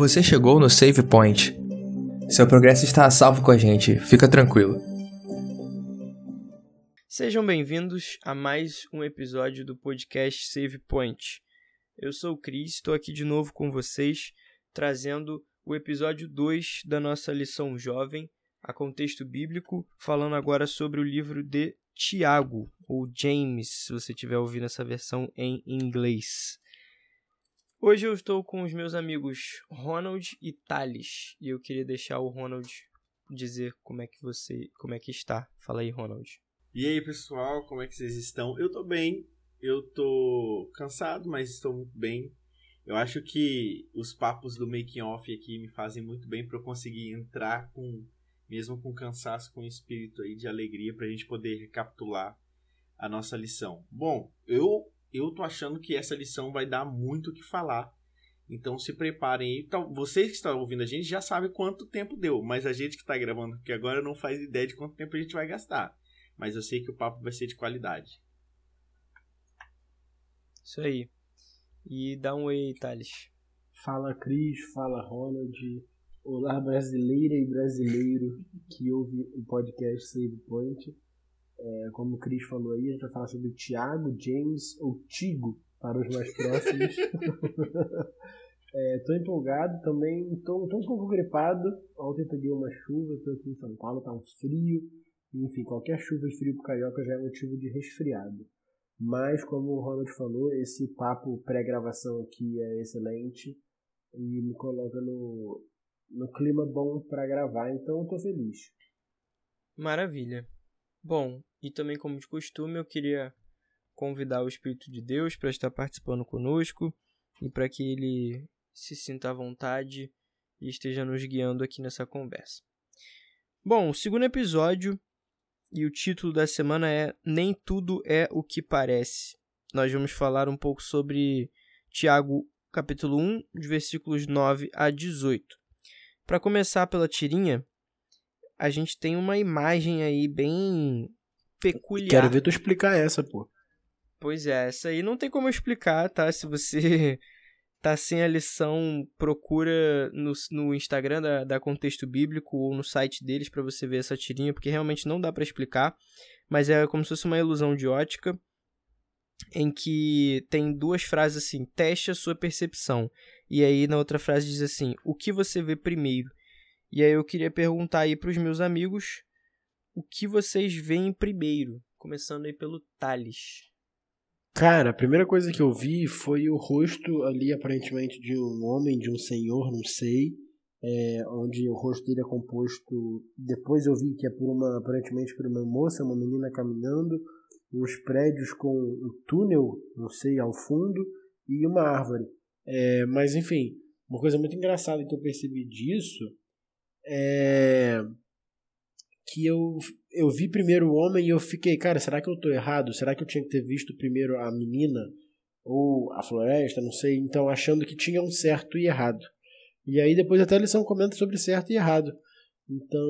Você chegou no Save Point. Seu progresso está a salvo com a gente, fica tranquilo. Sejam bem-vindos a mais um episódio do podcast Save Point. Eu sou o Cris, estou aqui de novo com vocês, trazendo o episódio 2 da nossa lição jovem, a contexto bíblico, falando agora sobre o livro de Tiago, ou James, se você estiver ouvindo essa versão em inglês. Hoje eu estou com os meus amigos Ronald e Thales, e eu queria deixar o Ronald dizer como é que você, como é que está. Fala aí, Ronald. E aí, pessoal, como é que vocês estão? Eu tô bem. Eu tô cansado, mas estou muito bem. Eu acho que os papos do making off aqui me fazem muito bem para eu conseguir entrar com mesmo com cansaço, com espírito aí de alegria para a gente poder recapitular a nossa lição. Bom, eu eu tô achando que essa lição vai dar muito o que falar. Então se preparem aí. Então, vocês que estão ouvindo a gente já sabem quanto tempo deu, mas a gente que está gravando aqui agora não faz ideia de quanto tempo a gente vai gastar. Mas eu sei que o papo vai ser de qualidade. Isso aí. E dá um oi, Thales. Fala Cris, fala Ronald. Olá brasileira e brasileiro que ouve o podcast Save Point. É, como o Cris falou aí, a gente vai falar sobre o Thiago, James ou Tigo para os mais próximos. Estou é, empolgado também, estou um pouco gripado. Ontem peguei uma chuva, estou aqui em São Paulo, está um frio. Enfim, qualquer chuva e frio para carioca já é motivo de resfriado. Mas, como o Ronald falou, esse papo pré-gravação aqui é excelente e me coloca no, no clima bom para gravar, então estou feliz. Maravilha. Bom, e também, como de costume, eu queria convidar o Espírito de Deus para estar participando conosco e para que ele se sinta à vontade e esteja nos guiando aqui nessa conversa. Bom, o segundo episódio e o título da semana é Nem Tudo é o que Parece. Nós vamos falar um pouco sobre Tiago, capítulo 1, de versículos 9 a 18. Para começar pela tirinha, a gente tem uma imagem aí bem peculiar. Quero ver tu explicar essa, pô. Pois é, essa aí não tem como eu explicar, tá? Se você tá sem a lição, procura no, no Instagram da, da Contexto Bíblico ou no site deles para você ver essa tirinha, porque realmente não dá para explicar, mas é como se fosse uma ilusão de ótica em que tem duas frases assim: teste a sua percepção. E aí na outra frase diz assim: o que você vê primeiro? E aí eu queria perguntar aí para os meus amigos o que vocês veem primeiro? Começando aí pelo Thales. Cara, a primeira coisa que eu vi foi o rosto ali, aparentemente, de um homem, de um senhor, não sei. É, onde o rosto dele é composto. Depois eu vi que é por uma, aparentemente por uma moça, uma menina caminhando, uns prédios com um túnel, não sei, ao fundo, e uma árvore. É, mas enfim, uma coisa muito engraçada que eu percebi disso é que eu, eu vi primeiro o homem e eu fiquei, cara, será que eu tô errado? Será que eu tinha que ter visto primeiro a menina? Ou a floresta, não sei. Então, achando que tinha um certo e errado. E aí depois até a lição comenta sobre certo e errado. Então,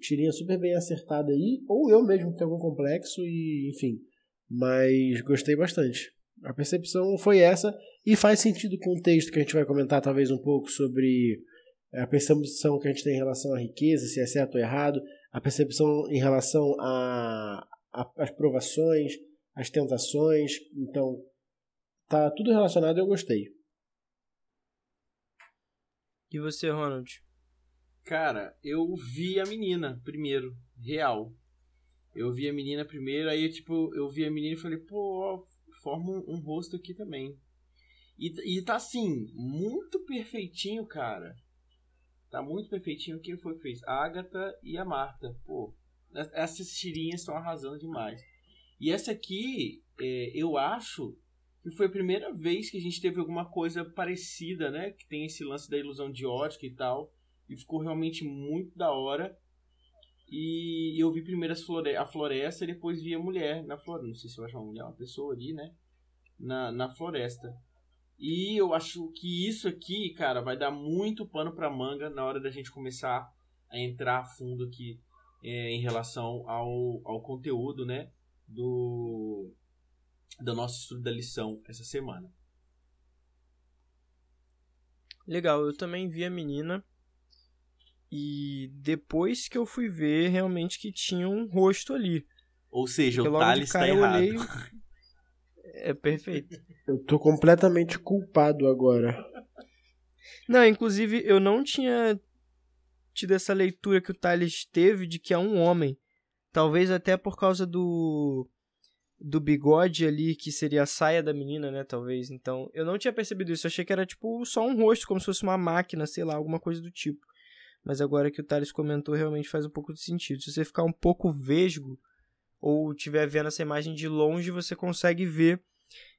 tirinha super bem acertada aí. Ou eu mesmo tenho algum complexo e, enfim. Mas gostei bastante. A percepção foi essa e faz sentido com o texto que a gente vai comentar talvez um pouco sobre a percepção que a gente tem em relação à riqueza, se é certo ou errado, a percepção em relação às provações, às tentações. Então, tá tudo relacionado e eu gostei. E você, Ronald? Cara, eu vi a menina primeiro, real. Eu vi a menina primeiro, aí tipo, eu vi a menina e falei, pô, forma um, um rosto aqui também. E, e tá assim, muito perfeitinho, cara. Tá muito perfeitinho. Quem foi que fez? A Agatha e a Marta. Pô, essas tirinhas estão arrasando demais. E essa aqui, é, eu acho que foi a primeira vez que a gente teve alguma coisa parecida, né? Que tem esse lance da ilusão de ótica e tal. E ficou realmente muito da hora. E eu vi primeiro flore a floresta e depois vi a mulher na floresta. Não sei se eu acho uma mulher, uma pessoa ali, né? Na, na floresta. E eu acho que isso aqui, cara, vai dar muito pano pra manga na hora da gente começar a entrar a fundo aqui é, em relação ao, ao conteúdo, né? Do, do nosso estudo da lição essa semana. Legal, eu também vi a menina. E depois que eu fui ver, realmente que tinha um rosto ali. Ou seja, Porque o Thales tá eu errado. olhei- É perfeito. Eu tô completamente culpado agora. Não, inclusive eu não tinha tido essa leitura que o Thales teve de que é um homem. Talvez até por causa do do bigode ali, que seria a saia da menina, né, talvez. Então, eu não tinha percebido isso. Eu achei que era tipo só um rosto, como se fosse uma máquina, sei lá, alguma coisa do tipo. Mas agora que o Thales comentou, realmente faz um pouco de sentido. Se você ficar um pouco vesgo ou estiver vendo essa imagem de longe, você consegue ver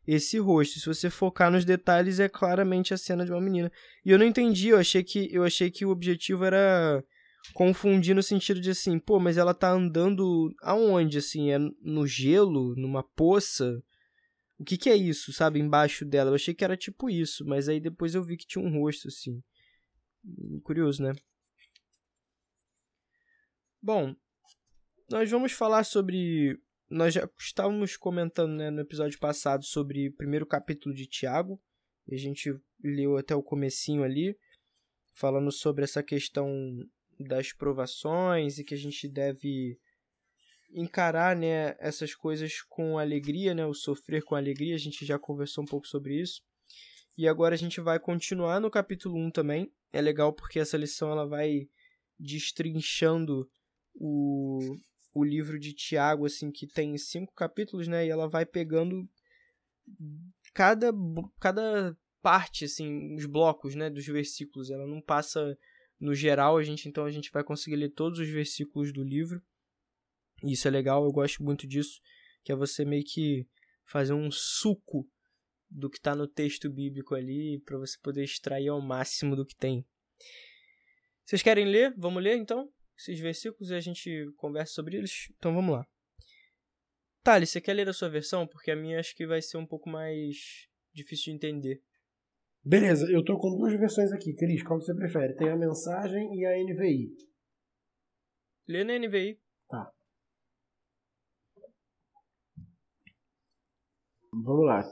esse rosto. Se você focar nos detalhes, é claramente a cena de uma menina. E eu não entendi, eu achei que eu achei que o objetivo era confundir no sentido de assim, pô, mas ela tá andando aonde assim? É no gelo, numa poça? O que que é isso, sabe, embaixo dela? Eu achei que era tipo isso, mas aí depois eu vi que tinha um rosto assim. Curioso, né? Bom, nós vamos falar sobre nós já estávamos comentando né, no episódio passado sobre o primeiro capítulo de Tiago. E a gente leu até o comecinho ali, falando sobre essa questão das provações e que a gente deve encarar né, essas coisas com alegria, né, o sofrer com alegria. A gente já conversou um pouco sobre isso. E agora a gente vai continuar no capítulo 1 também. É legal porque essa lição ela vai destrinchando o, o livro de Tiago, assim, que tem cinco capítulos, né? E ela vai pegando cada, cada parte, assim, os blocos, né? Dos versículos. Ela não passa no geral, a gente então a gente vai conseguir ler todos os versículos do livro. E isso é legal, eu gosto muito disso, que é você meio que fazer um suco do que está no texto bíblico ali, para você poder extrair ao máximo do que tem. Vocês querem ler? Vamos ler então? Esses versículos e a gente conversa sobre eles. Então vamos lá. Thales, você quer ler a sua versão? Porque a minha acho que vai ser um pouco mais difícil de entender. Beleza, eu tô com duas versões aqui. Cris, qual que você prefere? Tem a mensagem e a NVI. Lê na NVI. Vamos lá.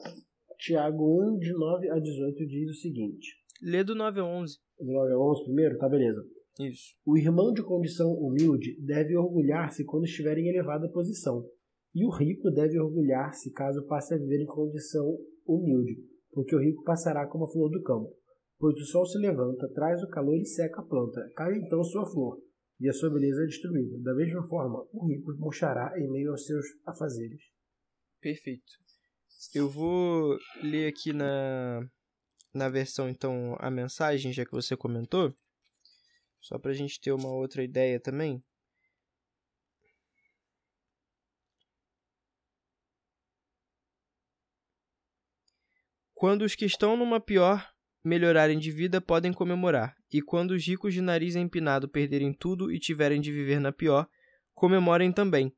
Tiago 1, de 9 a 18, diz o seguinte. Lê do 9 a 11. Do 9 a 11 primeiro? Tá, beleza. Isso. O irmão de condição humilde deve orgulhar-se quando estiver em elevada posição, e o rico deve orgulhar-se caso passe a viver em condição humilde, porque o rico passará como a flor do campo. Pois o sol se levanta, traz o calor e seca a planta, cai então sua flor, e a sua beleza é destruída. Da mesma forma, o rico murchará em meio aos seus afazeres. Perfeito. Eu vou ler aqui na, na versão, então, a mensagem, já que você comentou. Só para a gente ter uma outra ideia também. Quando os que estão numa pior melhorarem de vida, podem comemorar. E quando os ricos de nariz empinado perderem tudo e tiverem de viver na pior, comemorem também.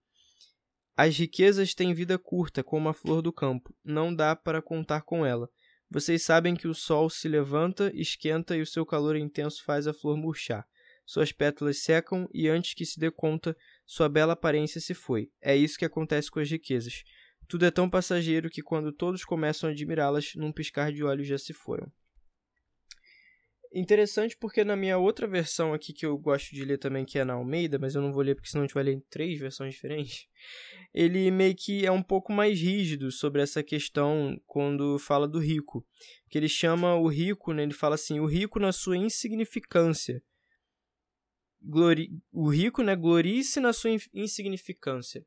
As riquezas têm vida curta, como a flor do campo. Não dá para contar com ela. Vocês sabem que o sol se levanta, esquenta e o seu calor intenso faz a flor murchar. Suas pétalas secam e antes que se dê conta, sua bela aparência se foi. É isso que acontece com as riquezas. Tudo é tão passageiro que quando todos começam a admirá-las, num piscar de olhos já se foram. Interessante porque na minha outra versão aqui que eu gosto de ler também, que é na Almeida, mas eu não vou ler porque senão a gente vai ler em três versões diferentes. Ele meio que é um pouco mais rígido sobre essa questão quando fala do rico. Que ele chama o rico, né, ele fala assim, o rico na sua insignificância. Glori... O rico, né, glorie-se na sua insignificância.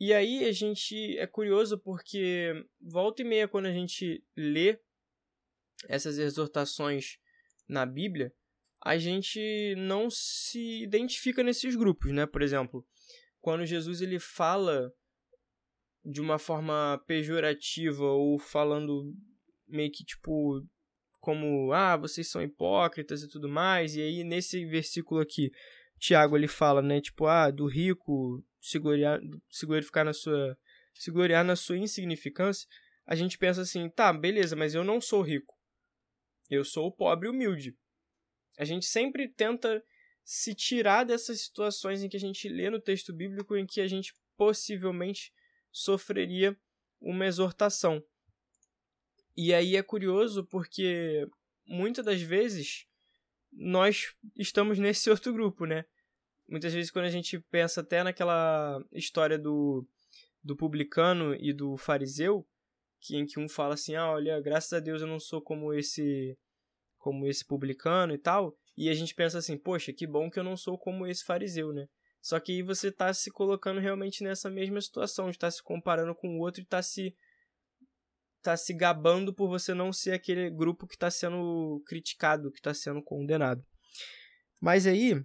E aí a gente é curioso porque volta e meia quando a gente lê essas exortações na Bíblia, a gente não se identifica nesses grupos, né? Por exemplo, quando Jesus ele fala de uma forma pejorativa ou falando meio que tipo como ah, vocês são hipócritas e tudo mais, e aí nesse versículo aqui, Tiago ele fala, né, tipo, ah, do rico se glorificar na sua se gloriar na sua insignificância, a gente pensa assim, tá, beleza, mas eu não sou rico. Eu sou pobre humilde. A gente sempre tenta se tirar dessas situações em que a gente lê no texto bíblico em que a gente possivelmente sofreria uma exortação. E aí é curioso porque muitas das vezes nós estamos nesse outro grupo, né? Muitas vezes quando a gente pensa até naquela história do, do publicano e do fariseu, que em que um fala assim, ah, olha, graças a Deus eu não sou como esse como esse publicano e tal, e a gente pensa assim, poxa, que bom que eu não sou como esse fariseu, né? Só que aí você está se colocando realmente nessa mesma situação, está se comparando com o outro e está se tá se gabando por você não ser aquele grupo que está sendo criticado, que está sendo condenado. Mas aí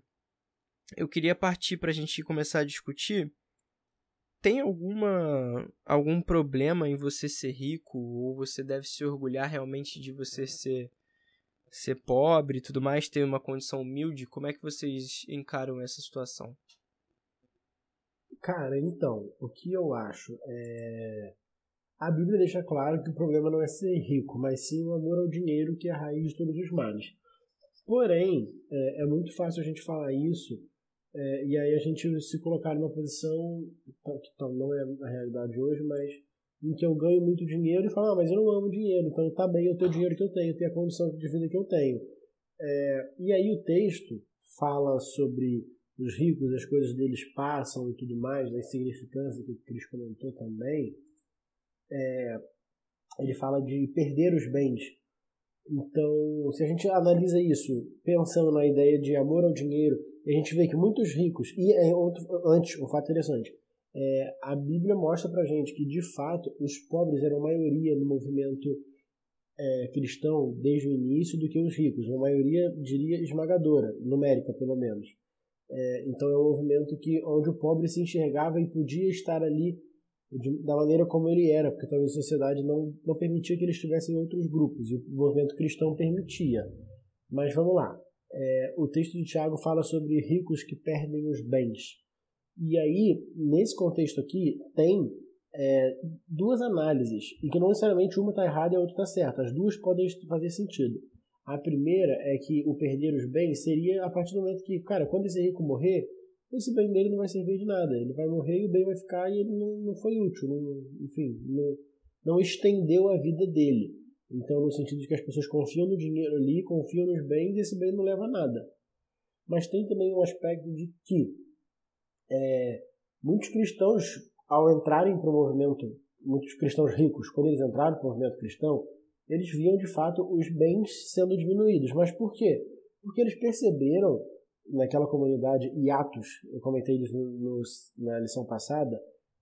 eu queria partir para a gente começar a discutir. Tem alguma algum problema em você ser rico ou você deve se orgulhar realmente de você ser ser pobre e tudo mais, ter uma condição humilde? Como é que vocês encaram essa situação? Cara, então, o que eu acho é. A Bíblia deixa claro que o problema não é ser rico, mas sim o amor ao dinheiro, que é a raiz de todos os males. Porém, é, é muito fácil a gente falar isso é, e aí a gente se colocar numa posição que não é a realidade hoje, mas em que eu ganho muito dinheiro e falo, ah, mas eu não amo dinheiro, então tá bem, eu tenho o dinheiro que eu tenho, tenho a condição de vida que eu tenho. É, e aí o texto fala sobre os ricos, as coisas deles passam e tudo mais, da insignificância que o Cris comentou também, é, ele fala de perder os bens. Então, se a gente analisa isso pensando na ideia de amor ao dinheiro, a gente vê que muitos ricos, e é outro, antes, um fato interessante, é, a Bíblia mostra pra gente que, de fato, os pobres eram maioria no movimento é, cristão desde o início do que os ricos, uma maioria, diria, esmagadora, numérica pelo menos. É, então é um movimento que onde o pobre se enxergava e podia estar ali de, da maneira como ele era, porque talvez a sociedade não, não permitia que ele estivesse em outros grupos, e o movimento cristão permitia. Mas vamos lá. É, o texto de Tiago fala sobre ricos que perdem os bens. E aí, nesse contexto aqui, tem é, duas análises, e que não necessariamente uma está errada e a outra está certa. As duas podem fazer sentido. A primeira é que o perder os bens seria a partir do momento que, cara, quando esse rico morrer, esse bem dele não vai servir de nada. Ele vai morrer e o bem vai ficar e ele não, não foi útil. Não, enfim, não, não estendeu a vida dele. Então, no sentido de que as pessoas confiam no dinheiro ali, confiam nos bens e esse bem não leva a nada. Mas tem também um aspecto de que é, muitos cristãos, ao entrarem para o movimento, muitos cristãos ricos, quando eles entraram para o movimento cristão, eles viam de fato os bens sendo diminuídos. Mas por quê? Porque eles perceberam naquela comunidade Iatos, eu comentei isso na lição passada,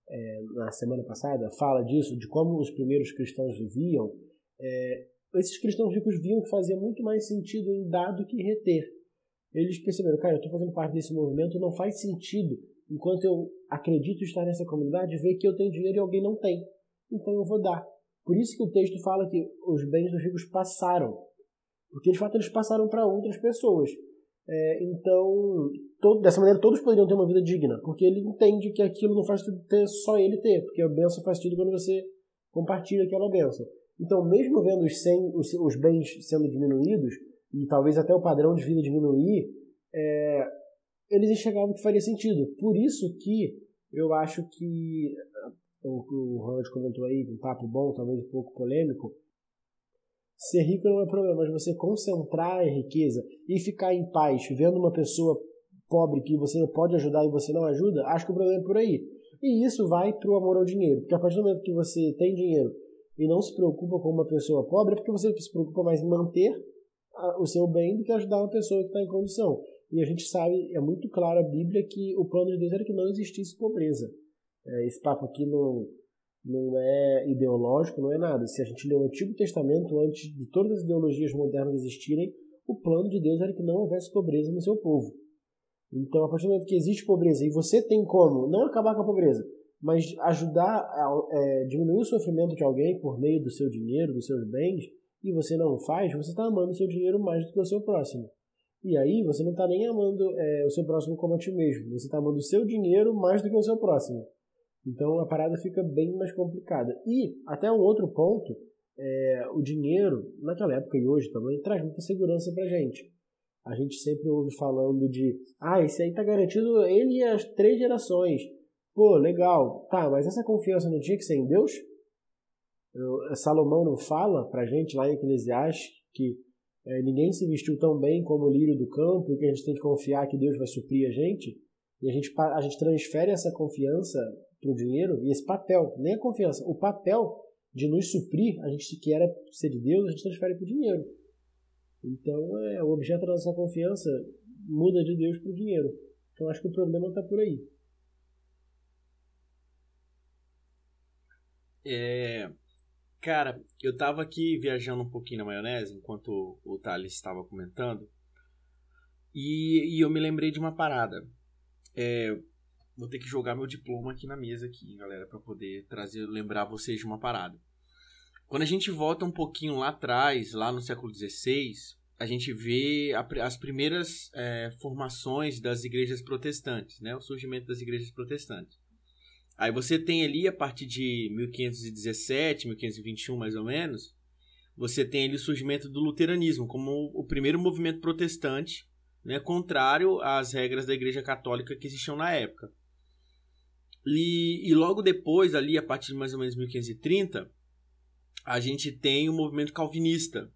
é, na semana passada, fala disso, de como os primeiros cristãos viviam. É, esses cristãos ricos viam que fazia muito mais sentido em dar do que reter. Eles perceberam, cara, eu estou fazendo parte desse movimento, não faz sentido, enquanto eu acredito estar nessa comunidade, ver que eu tenho dinheiro e alguém não tem. Então eu vou dar. Por isso que o texto fala que os bens dos ricos passaram. Porque de fato eles passaram para outras pessoas. É, então, todo, dessa maneira, todos poderiam ter uma vida digna, porque ele entende que aquilo não faz sentido ter só ele ter, porque a benção faz sentido quando você compartilha aquela benção. Então, mesmo vendo os, sem, os, os bens sendo diminuídos, e talvez até o padrão de vida diminuir, é, eles enxergavam que faria sentido. Por isso que eu acho que o que o Ronald comentou aí, um papo bom, talvez um pouco polêmico, ser rico não é problema, mas você concentrar a riqueza e ficar em paz, vendo uma pessoa pobre que você pode ajudar e você não ajuda, acho que o problema é por aí. E isso vai para o amor ao dinheiro, porque a partir do momento que você tem dinheiro e não se preocupa com uma pessoa pobre, é porque você se preocupa mais em manter o seu bem do que ajudar uma pessoa que está em condição. E a gente sabe, é muito claro a Bíblia que o plano de Deus era que não existisse pobreza. É, esse papo aqui não, não é ideológico, não é nada. Se a gente lê o Antigo Testamento, antes de todas as ideologias modernas existirem, o plano de Deus era que não houvesse pobreza no seu povo. Então, a partir do momento que existe pobreza e você tem como não acabar com a pobreza, mas ajudar a é, diminuir o sofrimento de alguém por meio do seu dinheiro, dos seus bens, e você não faz, você está amando o seu dinheiro mais do que o seu próximo. E aí você não está nem amando é, o seu próximo como a ti mesmo, você está amando o seu dinheiro mais do que o seu próximo. Então a parada fica bem mais complicada. E até um outro ponto, é, o dinheiro, naquela época e hoje também, traz muita segurança pra gente. A gente sempre ouve falando de, ah, esse aí tá garantido ele e as três gerações. Pô, legal. Tá, mas essa confiança não tinha que ser em Deus? Eu, Salomão não fala pra gente lá em Eclesiastes que é, ninguém se vestiu tão bem como o lírio do campo e que a gente tem que confiar que Deus vai suprir a gente, e a gente, a gente transfere essa confiança para o dinheiro, e esse papel, nem a confiança, o papel de nos suprir, a gente que era ser de Deus, a gente transfere para o dinheiro. Então, é, o objeto da nossa confiança muda de Deus para o dinheiro. Então, acho que o problema está por aí. É, cara, eu tava aqui viajando um pouquinho na maionese enquanto o Thales estava comentando. E, e eu me lembrei de uma parada. É, vou ter que jogar meu diploma aqui na mesa aqui, galera, para poder trazer, lembrar vocês de uma parada. Quando a gente volta um pouquinho lá atrás, lá no século XVI, a gente vê a, as primeiras é, formações das igrejas protestantes, né? O surgimento das igrejas protestantes. Aí você tem ali, a partir de 1517, 1521 mais ou menos, você tem ali o surgimento do luteranismo como o primeiro movimento protestante, né, contrário às regras da igreja católica que existiam na época. E, e logo depois, ali, a partir de mais ou menos 1530, a gente tem o movimento calvinista,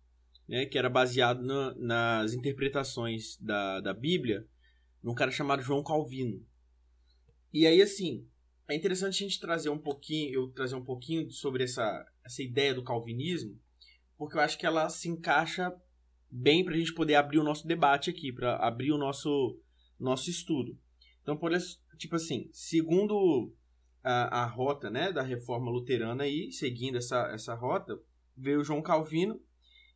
né, que era baseado na, nas interpretações da, da Bíblia, num cara chamado João Calvino. E aí, assim, é interessante a gente trazer um pouquinho, eu trazer um pouquinho sobre essa, essa ideia do calvinismo, porque eu acho que ela se encaixa bem para a gente poder abrir o nosso debate aqui, para abrir o nosso, nosso estudo. Então, por tipo assim, segundo a, a rota né, da reforma luterana aí, seguindo essa, essa rota, veio João Calvino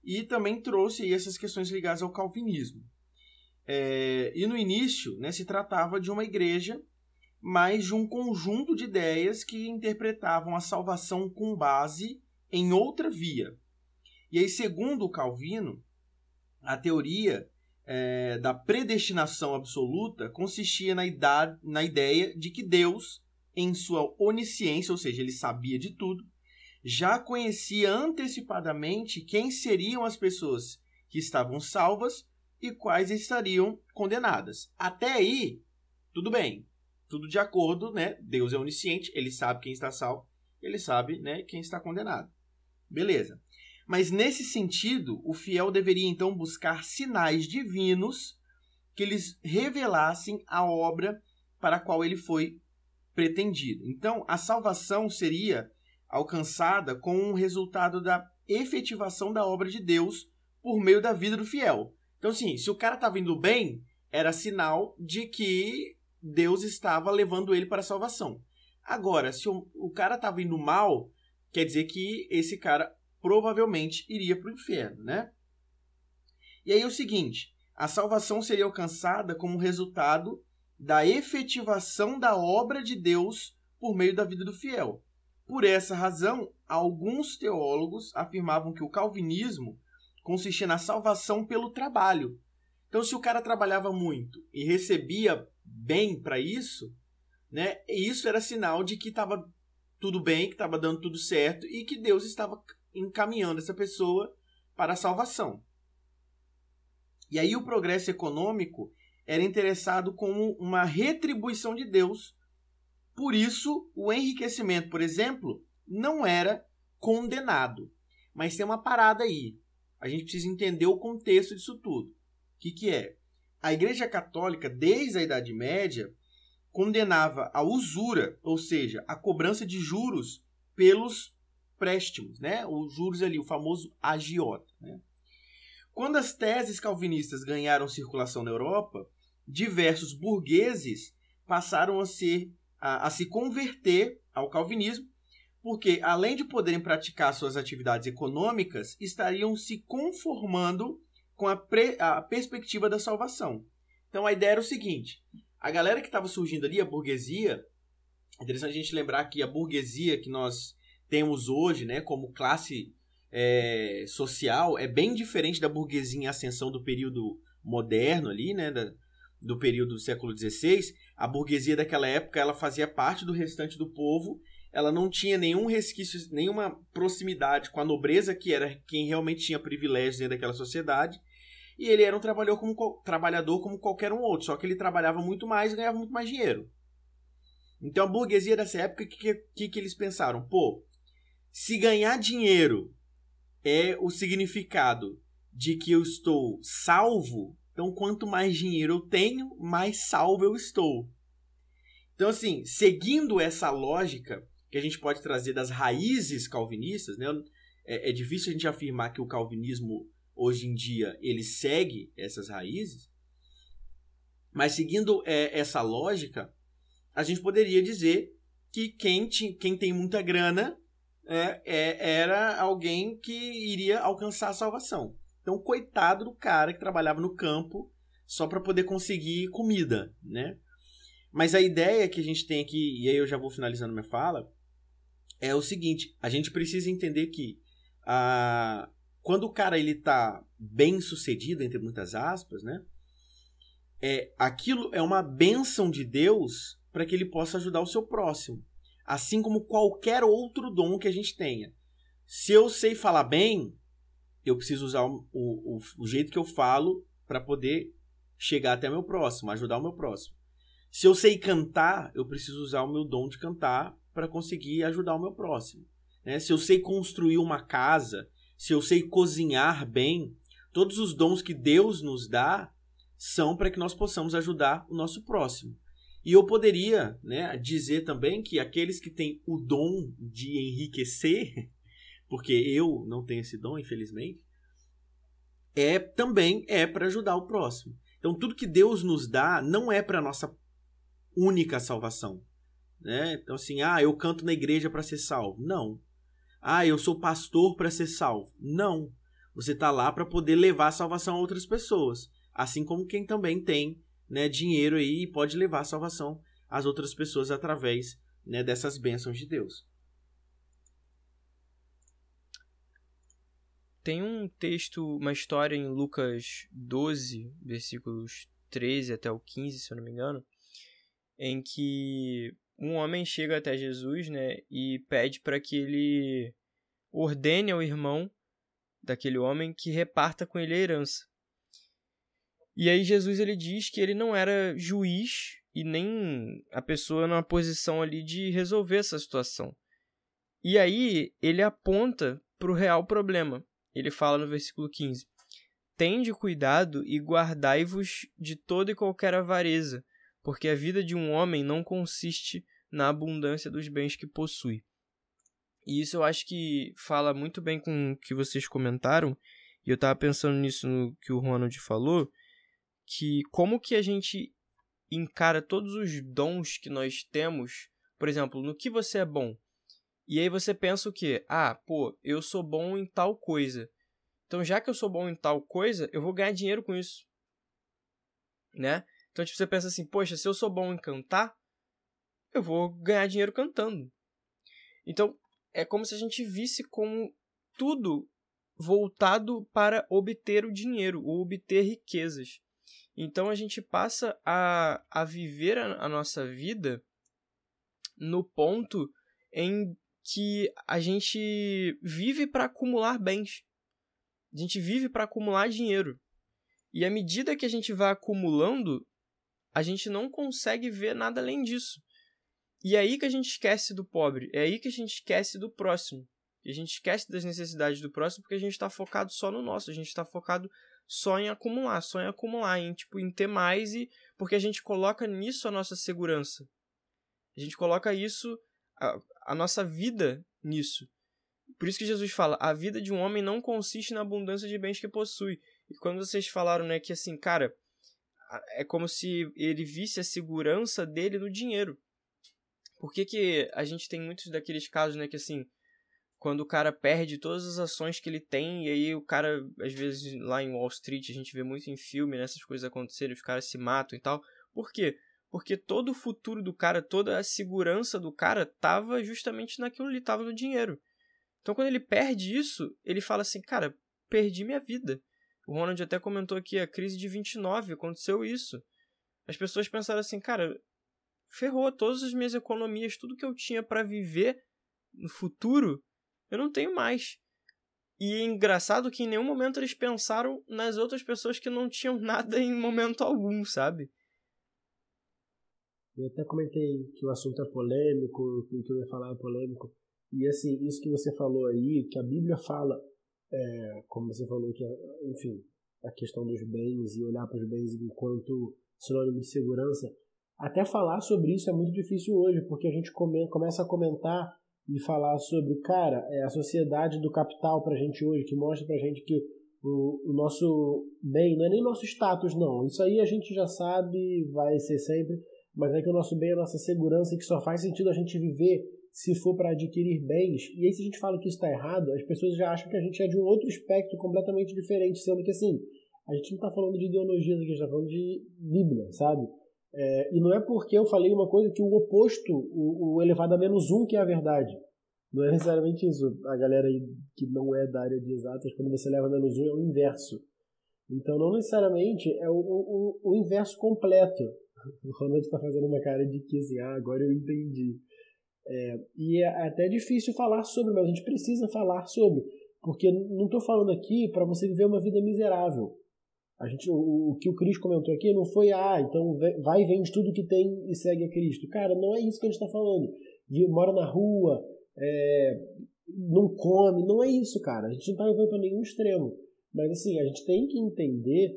e também trouxe aí essas questões ligadas ao calvinismo. É, e no início né, se tratava de uma igreja mas de um conjunto de ideias que interpretavam a salvação com base em outra via. E aí, segundo Calvino, a teoria é, da predestinação absoluta consistia na, na ideia de que Deus, em sua onisciência, ou seja, ele sabia de tudo, já conhecia antecipadamente quem seriam as pessoas que estavam salvas e quais estariam condenadas. Até aí, tudo bem tudo de acordo, né? Deus é onisciente, ele sabe quem está salvo, ele sabe, né, quem está condenado. Beleza. Mas nesse sentido, o fiel deveria então buscar sinais divinos que lhes revelassem a obra para a qual ele foi pretendido. Então, a salvação seria alcançada com o resultado da efetivação da obra de Deus por meio da vida do fiel. Então, assim, se o cara estava indo bem, era sinal de que Deus estava levando ele para a salvação. Agora, se o, o cara estava indo mal, quer dizer que esse cara provavelmente iria para o inferno, né? E aí é o seguinte, a salvação seria alcançada como resultado da efetivação da obra de Deus por meio da vida do fiel. Por essa razão, alguns teólogos afirmavam que o calvinismo consistia na salvação pelo trabalho. Então, se o cara trabalhava muito e recebia bem para isso, né? Isso era sinal de que estava tudo bem, que estava dando tudo certo e que Deus estava encaminhando essa pessoa para a salvação. E aí o progresso econômico era interessado como uma retribuição de Deus. Por isso, o enriquecimento, por exemplo, não era condenado. Mas tem uma parada aí. A gente precisa entender o contexto disso tudo. O que, que é? a Igreja Católica, desde a Idade Média, condenava a usura, ou seja, a cobrança de juros pelos préstimos, né? Os juros ali, o famoso agiota. Né? Quando as teses calvinistas ganharam circulação na Europa, diversos burgueses passaram a, ser, a, a se converter ao calvinismo, porque além de poderem praticar suas atividades econômicas, estariam se conformando com a, pre, a perspectiva da salvação. Então a ideia era o seguinte: a galera que estava surgindo ali, a burguesia, é interessante a gente lembrar que a burguesia que nós temos hoje, né, como classe é, social, é bem diferente da burguesia em ascensão do período moderno ali, né, da, do período do século XVI. A burguesia daquela época ela fazia parte do restante do povo ela não tinha nenhum resquício, nenhuma proximidade com a nobreza, que era quem realmente tinha privilégios dentro daquela sociedade, e ele era um trabalhador como, trabalhador como qualquer um outro, só que ele trabalhava muito mais e ganhava muito mais dinheiro. Então a burguesia dessa época, o que, que, que eles pensaram? Pô, se ganhar dinheiro é o significado de que eu estou salvo, então quanto mais dinheiro eu tenho, mais salvo eu estou. Então, assim, seguindo essa lógica que a gente pode trazer das raízes calvinistas, né? É, é difícil a gente afirmar que o calvinismo hoje em dia ele segue essas raízes, mas seguindo é, essa lógica, a gente poderia dizer que quem, quem tem muita grana é, é, era alguém que iria alcançar a salvação. Então, coitado do cara que trabalhava no campo só para poder conseguir comida, né? Mas a ideia que a gente tem aqui, e aí eu já vou finalizando minha fala, é o seguinte: a gente precisa entender que ah, quando o cara ele tá bem sucedido, entre muitas aspas, né? É, aquilo é uma bênção de Deus para que ele possa ajudar o seu próximo. Assim como qualquer outro dom que a gente tenha. Se eu sei falar bem, eu preciso usar o, o, o jeito que eu falo para poder chegar até meu próximo, ajudar o meu próximo. Se eu sei cantar, eu preciso usar o meu dom de cantar para conseguir ajudar o meu próximo. Né? Se eu sei construir uma casa, se eu sei cozinhar bem, todos os dons que Deus nos dá são para que nós possamos ajudar o nosso próximo. E eu poderia né, dizer também que aqueles que têm o dom de enriquecer, porque eu não tenho esse dom, infelizmente, é também é para ajudar o próximo. Então tudo que Deus nos dá não é para nossa única salvação. Né? Então, assim, ah, eu canto na igreja para ser salvo. Não. Ah, eu sou pastor para ser salvo. Não. Você está lá para poder levar a salvação a outras pessoas. Assim como quem também tem né, dinheiro aí e pode levar a salvação às outras pessoas através né, dessas bênçãos de Deus. Tem um texto, uma história em Lucas 12, versículos 13 até o 15, se eu não me engano, em que um homem chega até Jesus, né, e pede para que ele ordene ao irmão daquele homem que reparta com ele a herança. E aí Jesus ele diz que ele não era juiz e nem a pessoa numa posição ali de resolver essa situação. E aí ele aponta para o real problema. Ele fala no versículo 15: Tende cuidado e guardai-vos de toda e qualquer avareza, porque a vida de um homem não consiste na abundância dos bens que possui. E isso eu acho que fala muito bem com o que vocês comentaram, e eu estava pensando nisso no que o Ronald falou, que como que a gente encara todos os dons que nós temos, por exemplo, no que você é bom. E aí você pensa o quê? Ah, pô, eu sou bom em tal coisa. Então, já que eu sou bom em tal coisa, eu vou ganhar dinheiro com isso. Né? Então, tipo, você pensa assim, poxa, se eu sou bom em cantar, eu vou ganhar dinheiro cantando. Então, é como se a gente visse como tudo voltado para obter o dinheiro, ou obter riquezas. Então, a gente passa a, a viver a, a nossa vida no ponto em que a gente vive para acumular bens. A gente vive para acumular dinheiro. E à medida que a gente vai acumulando, a gente não consegue ver nada além disso. E é aí que a gente esquece do pobre, é aí que a gente esquece do próximo. E a gente esquece das necessidades do próximo porque a gente está focado só no nosso, a gente está focado só em acumular, só em acumular, em tipo em ter mais e porque a gente coloca nisso a nossa segurança. A gente coloca isso a, a nossa vida nisso. Por isso que Jesus fala: "A vida de um homem não consiste na abundância de bens que possui". E quando vocês falaram, né, que assim, cara, é como se ele visse a segurança dele no dinheiro. Por que, que a gente tem muitos daqueles casos, né, que assim, quando o cara perde todas as ações que ele tem, e aí o cara, às vezes lá em Wall Street, a gente vê muito em filme nessas né, coisas acontecerem, os caras se matam e tal. Por quê? Porque todo o futuro do cara, toda a segurança do cara tava justamente naquilo ali, tava no dinheiro. Então quando ele perde isso, ele fala assim, cara, perdi minha vida. O Ronald até comentou aqui a crise de 29, aconteceu isso. As pessoas pensaram assim, cara, ferrou todas as minhas economias, tudo que eu tinha para viver no futuro, eu não tenho mais. E é engraçado que em nenhum momento eles pensaram nas outras pessoas que não tinham nada em momento algum, sabe? Eu até comentei que o assunto é polêmico, que o que eu ia falar é polêmico. E assim, isso que você falou aí, que a Bíblia fala é, como você falou que, enfim, a questão dos bens e olhar para os bens enquanto sinônimo de segurança, até falar sobre isso é muito difícil hoje, porque a gente come, começa a comentar e falar sobre, cara, é a sociedade do capital para a gente hoje, que mostra para a gente que o, o, nosso bem não é nem nosso status, não. Isso aí a gente já sabe, vai ser sempre, mas é que o nosso bem é a nossa segurança e que só faz sentido a gente viver se for para adquirir bens. E aí, se a gente fala que isso está errado, as pessoas já acham que a gente é de um outro espectro completamente diferente, sendo que assim, a gente não está falando de ideologias aqui, a gente está falando de Bíblia, sabe? É, e não é porque eu falei uma coisa que o oposto, o, o elevado a menos um, que é a verdade. Não é necessariamente isso. A galera aí que não é da área de exatas, quando você leva menos um, é o inverso. Então, não necessariamente é o, o, o inverso completo. O Ronald está fazendo uma cara de que assim, ah, agora eu entendi. É, e é até difícil falar sobre, mas a gente precisa falar sobre. Porque não estou falando aqui para você viver uma vida miserável. A gente, o, o, que o Cris comentou aqui não foi, ah, então vai e vende tudo que tem e segue a Cristo. Cara, não é isso que a gente está falando. Mora na rua, é, não come, não é isso, cara. A gente não está levando para nenhum extremo. Mas assim, a gente tem que entender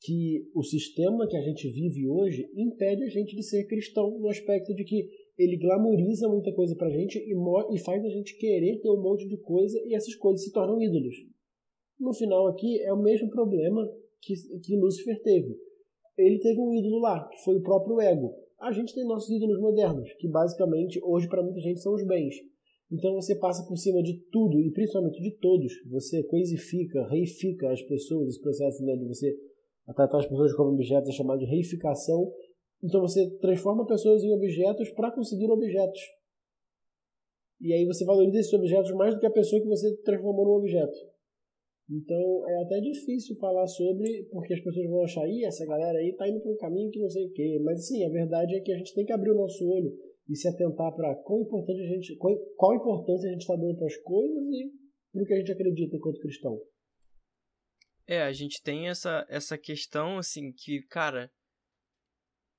que o sistema que a gente vive hoje impede a gente de ser cristão no aspecto de que ele glamoriza muita coisa pra gente e, e faz a gente querer ter um monte de coisa e essas coisas se tornam ídolos. No final aqui é o mesmo problema que, que Lúcifer teve. Ele teve um ídolo lá, que foi o próprio ego. A gente tem nossos ídolos modernos, que basicamente hoje para muita gente são os bens. Então você passa por cima de tudo e principalmente de todos. Você coisifica, reifica as pessoas, esse processo né, de você tratar as pessoas como objetos é chamado de reificação. Então você transforma pessoas em objetos para conseguir objetos. E aí você valoriza esses objetos mais do que a pessoa que você transformou num objeto. Então é até difícil falar sobre, porque as pessoas vão achar, ih, essa galera aí tá indo para um caminho que não sei o quê. Mas sim, a verdade é que a gente tem que abrir o nosso olho e se atentar para qual importante a gente, qual, qual importância a gente está dando para as coisas e para o que a gente acredita enquanto cristão. É, a gente tem essa, essa questão assim que, cara,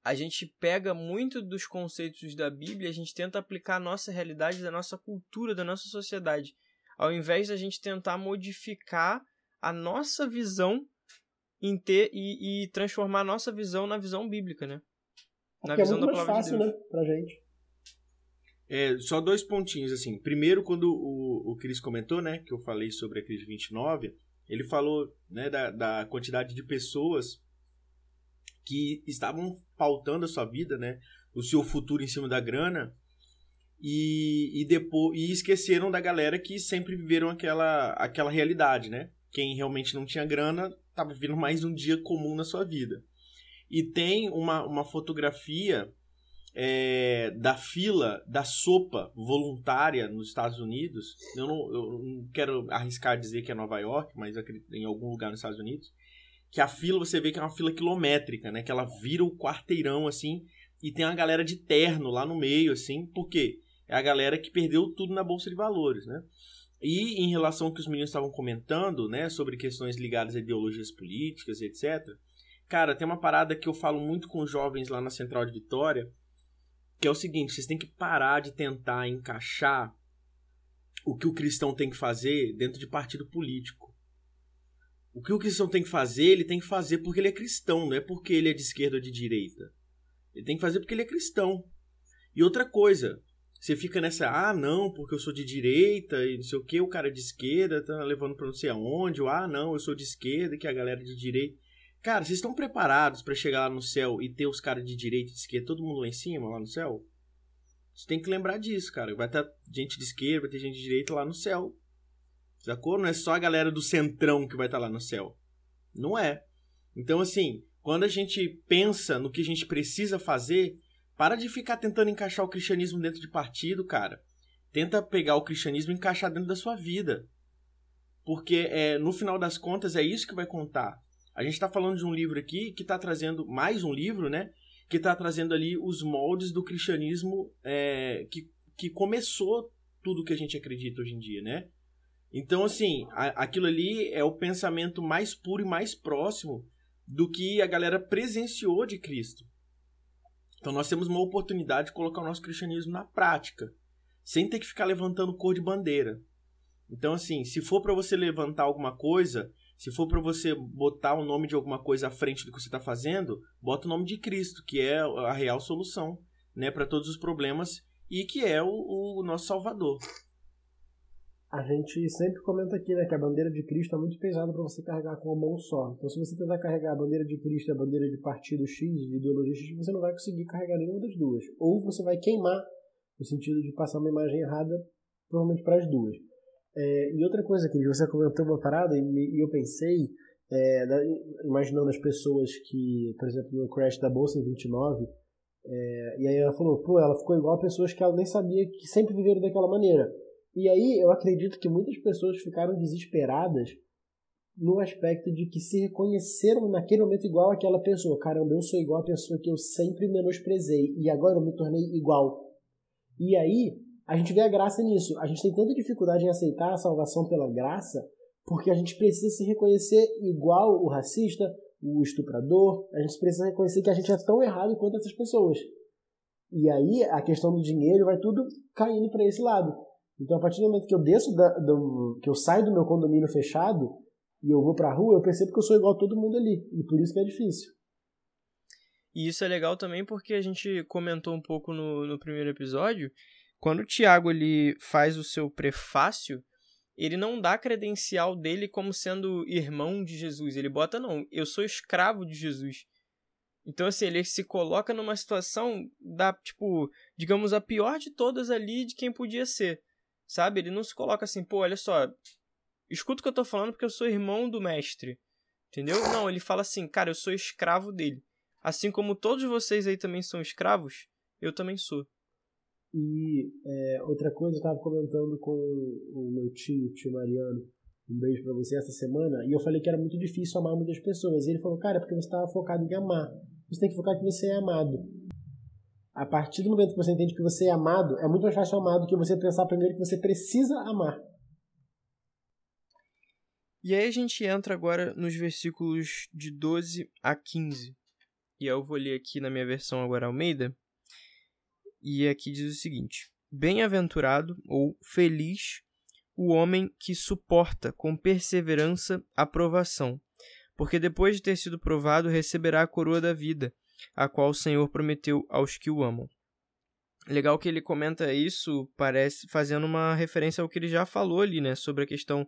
a gente pega muito dos conceitos da Bíblia, a gente tenta aplicar a nossa realidade, da nossa cultura, da nossa sociedade, ao invés da gente tentar modificar a nossa visão em ter e, e transformar a nossa visão na visão bíblica, né? Na Porque é visão é muito da palavra mais fácil, de Deus. né, pra gente. É, só dois pontinhos, assim. Primeiro, quando o, o Cris comentou, né, que eu falei sobre a crise 29, ele falou, né, da, da quantidade de pessoas que estavam pautando a sua vida, né, o seu futuro em cima da grana, e, e depois e esqueceram da galera que sempre viveram aquela, aquela realidade, né? Quem realmente não tinha grana estava vivendo mais um dia comum na sua vida. E tem uma, uma fotografia é, da fila da sopa voluntária nos Estados Unidos. Eu não, eu não quero arriscar dizer que é Nova York, mas em algum lugar nos Estados Unidos. Que a fila você vê que é uma fila quilométrica, né? Que ela vira o quarteirão assim e tem uma galera de terno lá no meio, assim. Por quê? É a galera que perdeu tudo na bolsa de valores, né? E em relação ao que os meninos estavam comentando, né, sobre questões ligadas a ideologias políticas, etc. Cara, tem uma parada que eu falo muito com jovens lá na Central de Vitória, que é o seguinte: vocês têm que parar de tentar encaixar o que o cristão tem que fazer dentro de partido político. O que o cristão tem que fazer, ele tem que fazer porque ele é cristão, não é porque ele é de esquerda ou de direita. Ele tem que fazer porque ele é cristão. E outra coisa, você fica nessa, ah, não, porque eu sou de direita e não sei o que, o cara é de esquerda tá levando pra não sei aonde, ou ah, não, eu sou de esquerda, que a galera é de direita. Cara, vocês estão preparados para chegar lá no céu e ter os caras de direita e de esquerda, todo mundo lá em cima, lá no céu? Você tem que lembrar disso, cara. Vai ter gente de esquerda, vai ter gente de direita lá no céu. Sacou? Não é só a galera do centrão que vai estar tá lá no céu. Não é. Então, assim, quando a gente pensa no que a gente precisa fazer, para de ficar tentando encaixar o cristianismo dentro de partido, cara. Tenta pegar o cristianismo e encaixar dentro da sua vida. Porque é, no final das contas é isso que vai contar. A gente está falando de um livro aqui que está trazendo mais um livro, né? Que está trazendo ali os moldes do cristianismo é, que, que começou tudo que a gente acredita hoje em dia, né? Então, assim, a, aquilo ali é o pensamento mais puro e mais próximo do que a galera presenciou de Cristo. Então, nós temos uma oportunidade de colocar o nosso cristianismo na prática, sem ter que ficar levantando cor de bandeira. Então, assim, se for para você levantar alguma coisa, se for para você botar o nome de alguma coisa à frente do que você está fazendo, bota o nome de Cristo, que é a real solução, né, para todos os problemas e que é o, o nosso Salvador. A gente sempre comenta aqui, né, que a bandeira de Cristo é muito pesada para você carregar com uma mão só. Então, se você tentar carregar a bandeira de Cristo e a bandeira de partido X, de ideologia X, você não vai conseguir carregar nenhuma das duas. Ou você vai queimar, no sentido de passar uma imagem errada, provavelmente para as duas. É, e outra coisa que você comentou uma parada e, e eu pensei, é, da, imaginando as pessoas que, por exemplo, no crash da bolsa em 29, é, e aí ela falou, pô, ela ficou igual a pessoas que ela nem sabia que sempre viveram daquela maneira. E aí eu acredito que muitas pessoas ficaram desesperadas no aspecto de que se reconheceram naquele momento igual àquela pessoa. Caramba, eu sou igual à pessoa que eu sempre menosprezei e agora eu me tornei igual. E aí a gente vê a graça nisso. A gente tem tanta dificuldade em aceitar a salvação pela graça porque a gente precisa se reconhecer igual o racista, o estuprador. A gente precisa reconhecer que a gente é tão errado quanto essas pessoas. E aí a questão do dinheiro vai tudo caindo para esse lado. Então, a partir do momento que eu desço da, do, que eu saio do meu condomínio fechado e eu vou pra rua, eu percebo que eu sou igual a todo mundo ali. E por isso que é difícil. E isso é legal também porque a gente comentou um pouco no, no primeiro episódio. Quando o Tiago faz o seu prefácio, ele não dá credencial dele como sendo irmão de Jesus. Ele bota, não, eu sou escravo de Jesus. Então, assim, ele se coloca numa situação da, tipo, digamos, a pior de todas ali de quem podia ser. Sabe? Ele não se coloca assim, pô, olha só, escuta o que eu tô falando porque eu sou irmão do mestre. Entendeu? Não, ele fala assim, cara, eu sou escravo dele. Assim como todos vocês aí também são escravos, eu também sou. E é, outra coisa, eu tava comentando com o meu tio, tio Mariano, um beijo para você essa semana, e eu falei que era muito difícil amar muitas pessoas. E ele falou, cara, é porque você estava focado em amar. Você tem que focar que você é amado a partir do momento que você entende que você é amado, é muito mais fácil amar do que você pensar primeiro que você precisa amar. E aí a gente entra agora nos versículos de 12 a 15. E eu vou ler aqui na minha versão agora Almeida. E aqui diz o seguinte: Bem-aventurado ou feliz o homem que suporta com perseverança a provação, porque depois de ter sido provado receberá a coroa da vida a qual o Senhor prometeu aos que o amam. Legal que ele comenta isso, parece fazendo uma referência ao que ele já falou ali, né, sobre a questão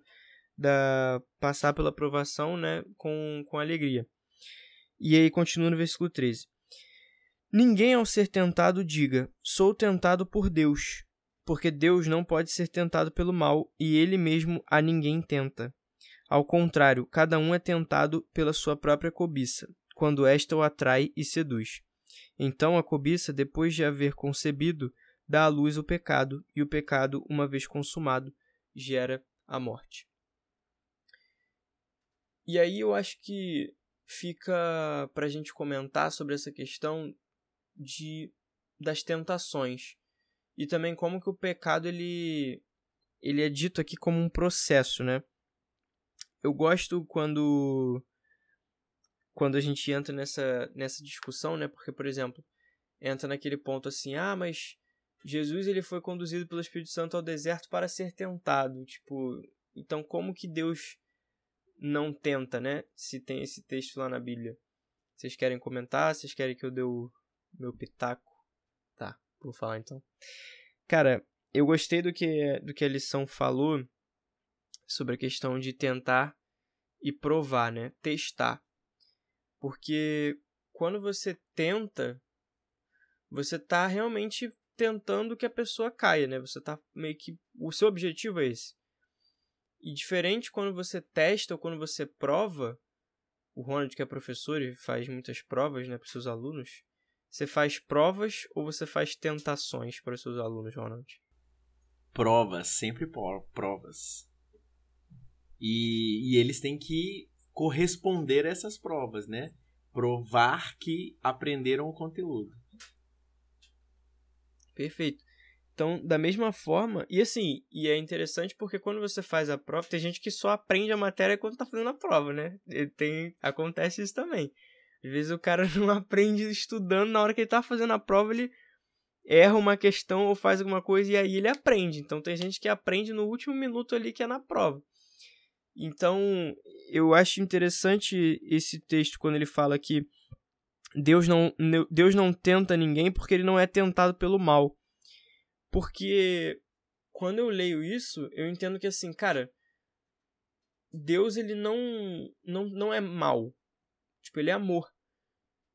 da passar pela aprovação, né, com, com alegria. E aí continua no versículo 13. Ninguém ao ser tentado diga: sou tentado por Deus, porque Deus não pode ser tentado pelo mal e ele mesmo a ninguém tenta. Ao contrário, cada um é tentado pela sua própria cobiça, quando esta o atrai e seduz. Então a cobiça, depois de haver concebido, dá à luz o pecado, e o pecado, uma vez consumado, gera a morte. E aí eu acho que fica para a gente comentar sobre essa questão de das tentações e também como que o pecado ele ele é dito aqui como um processo, né? Eu gosto quando quando a gente entra nessa, nessa discussão, né? Porque, por exemplo, entra naquele ponto assim, ah, mas Jesus ele foi conduzido pelo Espírito Santo ao deserto para ser tentado, tipo, então como que Deus não tenta, né? Se tem esse texto lá na Bíblia. Vocês querem comentar? Vocês querem que eu dê o meu pitaco? Tá, vou falar então. Cara, eu gostei do que do que a lição falou sobre a questão de tentar e provar, né? Testar. Porque quando você tenta, você está realmente tentando que a pessoa caia, né? Você tá meio que. O seu objetivo é esse. E diferente quando você testa ou quando você prova, o Ronald, que é professor e faz muitas provas né, para seus alunos, você faz provas ou você faz tentações para os seus alunos, Ronald? Provas, sempre provas. E, e eles têm que corresponder a essas provas, né? Provar que aprenderam o conteúdo. Perfeito. Então, da mesma forma, e assim, e é interessante porque quando você faz a prova, tem gente que só aprende a matéria quando tá fazendo a prova, né? Tem, acontece isso também. Às vezes o cara não aprende estudando, na hora que ele tá fazendo a prova, ele, erra uma questão ou faz alguma coisa e aí ele aprende. Então tem gente que aprende no último minuto ali que é na prova. Então, eu acho interessante esse texto quando ele fala que Deus não, Deus não tenta ninguém porque ele não é tentado pelo mal. Porque quando eu leio isso, eu entendo que assim, cara, Deus ele não não, não é mal. Tipo, ele é amor.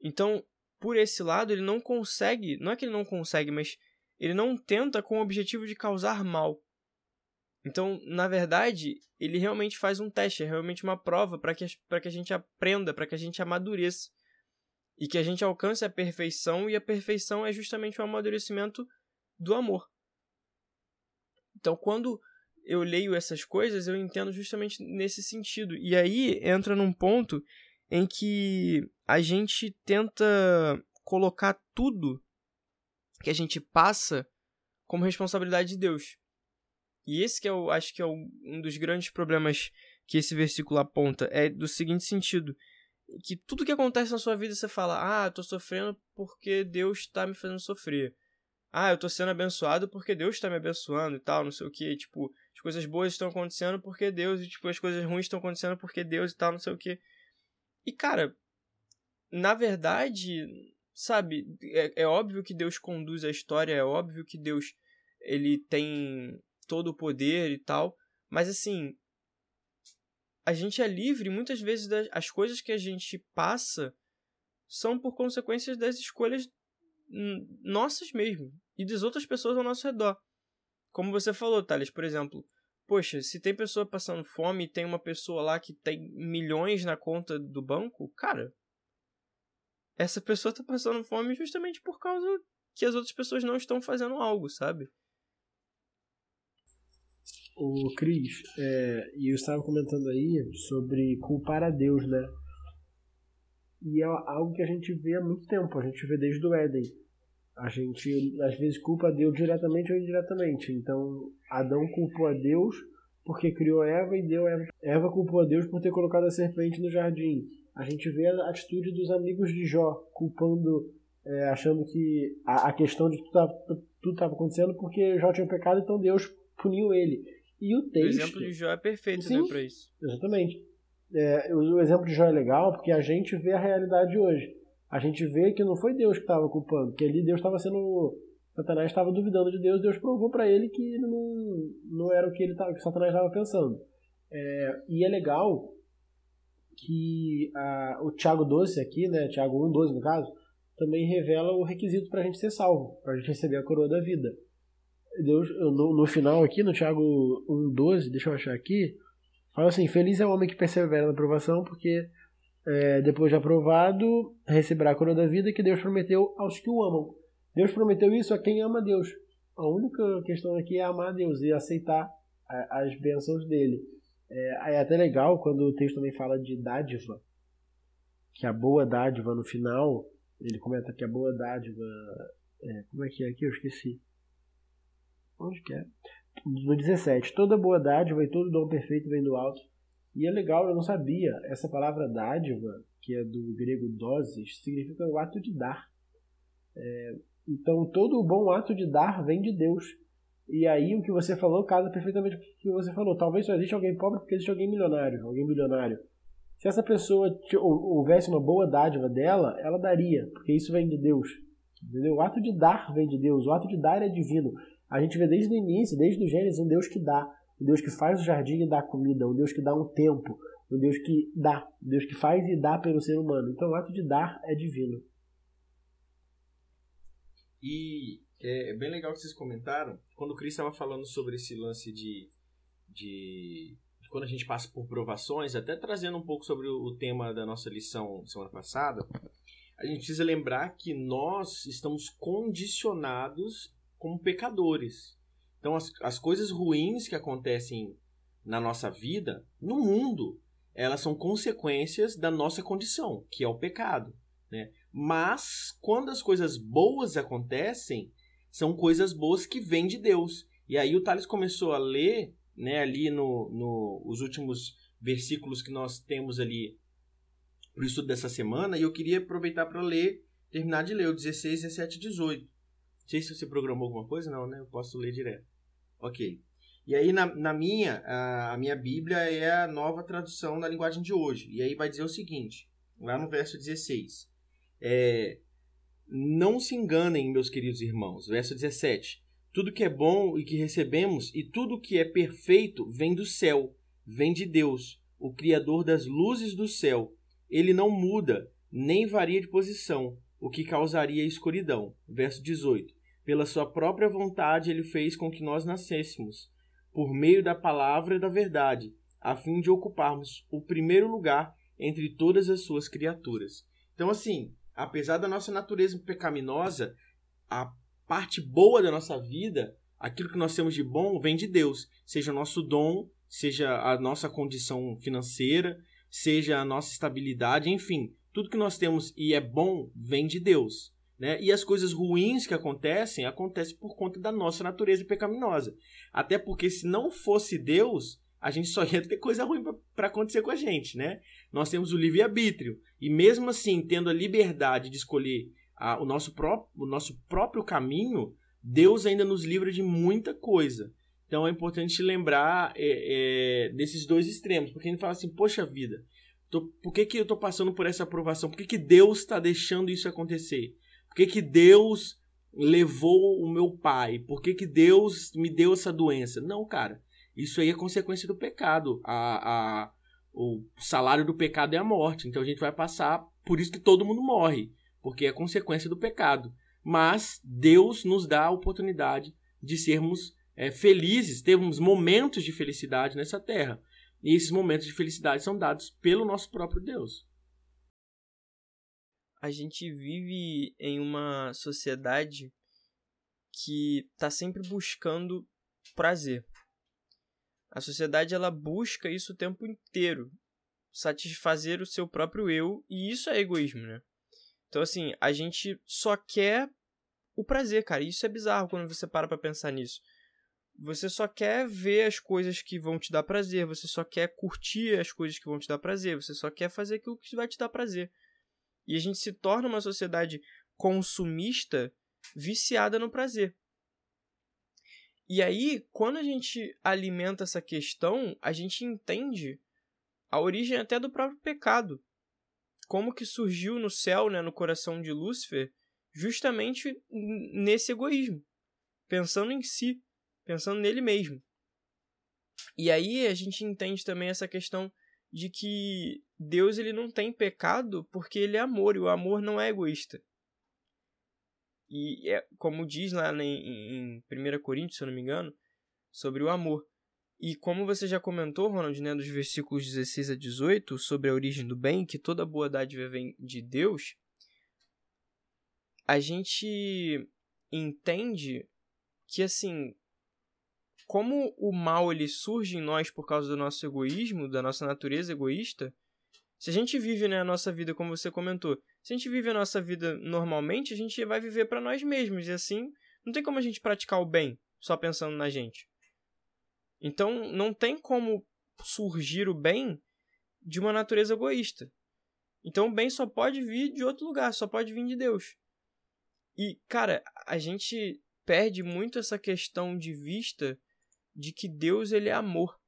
Então, por esse lado, ele não consegue, não é que ele não consegue, mas ele não tenta com o objetivo de causar mal. Então, na verdade, ele realmente faz um teste, é realmente uma prova para que, que a gente aprenda, para que a gente amadureça. E que a gente alcance a perfeição, e a perfeição é justamente o amadurecimento do amor. Então, quando eu leio essas coisas, eu entendo justamente nesse sentido. E aí entra num ponto em que a gente tenta colocar tudo que a gente passa como responsabilidade de Deus. E esse que eu acho que é um dos grandes problemas que esse versículo aponta é do seguinte sentido, que tudo que acontece na sua vida você fala: "Ah, eu tô sofrendo porque Deus está me fazendo sofrer". Ah, eu tô sendo abençoado porque Deus está me abençoando e tal, não sei o que, tipo, as coisas boas estão acontecendo porque Deus e tipo as coisas ruins estão acontecendo porque Deus e tal, não sei o que. E cara, na verdade, sabe, é, é óbvio que Deus conduz a história, é óbvio que Deus ele tem todo o poder e tal, mas assim, a gente é livre muitas vezes das, as coisas que a gente passa são por consequências das escolhas nossas mesmo e das outras pessoas ao nosso redor. Como você falou, Thales, por exemplo, poxa, se tem pessoa passando fome e tem uma pessoa lá que tem milhões na conta do banco, cara, essa pessoa tá passando fome justamente por causa que as outras pessoas não estão fazendo algo, sabe? O Cris, é, e eu estava comentando aí sobre culpar a Deus, né? E é algo que a gente vê há muito tempo, a gente vê desde o Éden. A gente às vezes culpa a Deus diretamente ou indiretamente. Então, Adão culpou a Deus porque criou Eva e deu Eva. Eva culpou a Deus por ter colocado a serpente no jardim. A gente vê a atitude dos amigos de Jó culpando, é, achando que a, a, questão de tudo estava acontecendo porque Jó tinha pecado, então Deus puniu ele. E o texto. O exemplo de Jó é perfeito, sim, né, para isso. Exatamente. É, o, exemplo de Jó é legal porque a gente vê a realidade hoje. A gente vê que não foi Deus que estava culpando, que ali Deus estava sendo. Satanás estava duvidando de Deus, Deus provou para ele que ele não, não era o que, ele tava, que Satanás estava pensando. É, e é legal que a, o Tiago 12 aqui, né, Tiago 1,12 no caso, também revela o requisito para a gente ser salvo, para a gente receber a coroa da vida. Deus, no, no final aqui, no Tiago 1,12, deixa eu achar aqui, fala assim: Feliz é o homem que persevera na aprovação, porque é, depois de aprovado, receberá a coroa da vida que Deus prometeu aos que o amam. Deus prometeu isso a quem ama Deus. A única questão aqui é amar Deus e aceitar as bênçãos dele. É, é até legal quando o texto também fala de dádiva, que a boa dádiva no final, ele comenta que a boa dádiva. É, como é que é aqui? Eu esqueci. Onde que é? No 17. Toda boa dádiva e todo dom perfeito vem do alto. E é legal, eu não sabia. Essa palavra dádiva, que é do grego doses, significa o ato de dar. É, então, todo o bom ato de dar vem de Deus. E aí, o que você falou casa perfeitamente com o que você falou. Talvez só existe alguém pobre porque existe alguém milionário. Alguém milionário. Se essa pessoa houvesse uma boa dádiva dela, ela daria, porque isso vem de Deus. Entendeu? O ato de dar vem de Deus, o ato de dar é divino. A gente vê desde o início, desde o Gênesis, um Deus que dá, um Deus que faz o jardim e dá comida, um Deus que dá um tempo, um Deus que dá, um Deus que faz e dá pelo ser humano. Então o ato de dar é divino. E é bem legal que vocês comentaram, quando o Cris estava falando sobre esse lance de, de, quando a gente passa por provações, até trazendo um pouco sobre o tema da nossa lição semana passada, a gente precisa lembrar que nós estamos condicionados como pecadores. Então, as, as coisas ruins que acontecem na nossa vida, no mundo, elas são consequências da nossa condição, que é o pecado. Né? Mas, quando as coisas boas acontecem, são coisas boas que vêm de Deus. E aí o Thales começou a ler, né, ali no, no os últimos versículos que nós temos ali para o estudo dessa semana, e eu queria aproveitar para ler, terminar de ler o 16, 17 e 18. Sei se você programou alguma coisa, não, né? Eu posso ler direto. Ok. E aí, na, na minha, a, a minha Bíblia é a nova tradução da linguagem de hoje. E aí vai dizer o seguinte, lá no verso 16. É, não se enganem, meus queridos irmãos. Verso 17. Tudo que é bom e que recebemos e tudo que é perfeito vem do céu, vem de Deus, o Criador das luzes do céu. Ele não muda, nem varia de posição, o que causaria escuridão. Verso 18. Pela sua própria vontade ele fez com que nós nascêssemos, por meio da palavra e da verdade, a fim de ocuparmos o primeiro lugar entre todas as suas criaturas. Então, assim, apesar da nossa natureza pecaminosa, a parte boa da nossa vida, aquilo que nós temos de bom, vem de Deus. Seja o nosso dom, seja a nossa condição financeira, seja a nossa estabilidade, enfim, tudo que nós temos e é bom vem de Deus. Né? E as coisas ruins que acontecem, acontecem por conta da nossa natureza pecaminosa. Até porque se não fosse Deus, a gente só ia ter coisa ruim para acontecer com a gente, né? Nós temos o livre-arbítrio. E mesmo assim, tendo a liberdade de escolher a, o, nosso pró o nosso próprio caminho, Deus ainda nos livra de muita coisa. Então é importante lembrar é, é, desses dois extremos. Porque a gente fala assim, poxa vida, tô, por que, que eu estou passando por essa aprovação? Por que, que Deus está deixando isso acontecer? Por que, que Deus levou o meu pai? Por que, que Deus me deu essa doença? Não, cara. Isso aí é consequência do pecado. A, a, o salário do pecado é a morte. Então a gente vai passar. Por isso que todo mundo morre. Porque é consequência do pecado. Mas Deus nos dá a oportunidade de sermos é, felizes, termos momentos de felicidade nessa terra. E esses momentos de felicidade são dados pelo nosso próprio Deus. A gente vive em uma sociedade que está sempre buscando prazer. A sociedade ela busca isso o tempo inteiro, satisfazer o seu próprio eu, e isso é egoísmo, né? Então assim, a gente só quer o prazer, cara. Isso é bizarro quando você para para pensar nisso. Você só quer ver as coisas que vão te dar prazer, você só quer curtir as coisas que vão te dar prazer, você só quer fazer aquilo que vai te dar prazer. E a gente se torna uma sociedade consumista viciada no prazer. E aí, quando a gente alimenta essa questão, a gente entende a origem até do próprio pecado. Como que surgiu no céu, né, no coração de Lúcifer, justamente nesse egoísmo, pensando em si, pensando nele mesmo. E aí a gente entende também essa questão de que Deus ele não tem pecado porque ele é amor e o amor não é egoísta. E é, como diz lá em, em 1 Coríntios, se eu não me engano, sobre o amor. E como você já comentou, Ronald, né, dos versículos 16 a 18, sobre a origem do bem, que toda boa dádiva vem de Deus, a gente entende que, assim, como o mal ele surge em nós por causa do nosso egoísmo, da nossa natureza egoísta, se a gente vive né, a nossa vida como você comentou, se a gente vive a nossa vida normalmente, a gente vai viver para nós mesmos. E assim, não tem como a gente praticar o bem só pensando na gente. Então, não tem como surgir o bem de uma natureza egoísta. Então, o bem só pode vir de outro lugar, só pode vir de Deus. E, cara, a gente perde muito essa questão de vista de que Deus ele é amor.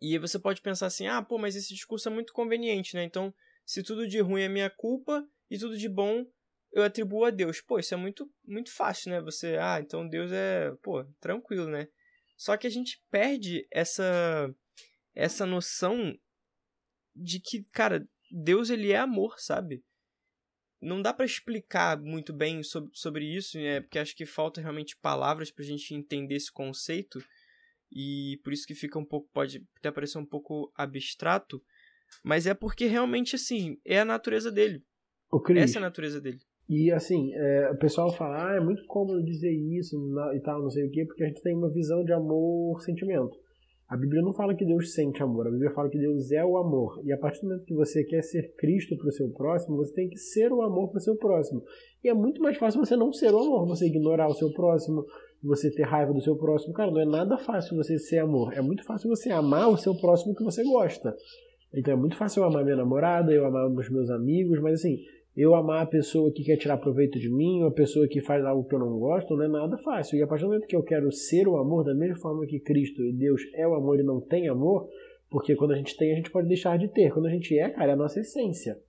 E aí você pode pensar assim: "Ah, pô, mas esse discurso é muito conveniente, né? Então, se tudo de ruim é minha culpa e tudo de bom eu atribuo a Deus. Pô, isso é muito, muito fácil, né? Você, ah, então Deus é, pô, tranquilo, né? Só que a gente perde essa essa noção de que, cara, Deus ele é amor, sabe? Não dá para explicar muito bem sobre, sobre isso, né? Porque acho que falta realmente palavras pra gente entender esse conceito. E por isso que fica um pouco, pode até parecer um pouco abstrato, mas é porque realmente, assim, é a natureza dele. Essa é a natureza dele. E assim, é, o pessoal fala, ah, é muito cômodo dizer isso e tal, não sei o quê, porque a gente tem uma visão de amor-sentimento. A Bíblia não fala que Deus sente amor, a Bíblia fala que Deus é o amor. E a partir do momento que você quer ser Cristo para o seu próximo, você tem que ser o amor para o seu próximo. E é muito mais fácil você não ser o amor, você ignorar o seu próximo, você ter raiva do seu próximo. Cara, não é nada fácil você ser amor. É muito fácil você amar o seu próximo que você gosta. Então é muito fácil eu amar minha namorada, eu amar os meus amigos, mas assim, eu amar a pessoa que quer tirar proveito de mim, ou a pessoa que faz algo que eu não gosto, não é nada fácil. E a partir do momento que eu quero ser o amor, da mesma forma que Cristo e Deus é o amor e não tem amor, porque quando a gente tem, a gente pode deixar de ter. Quando a gente é, cara, é a nossa essência.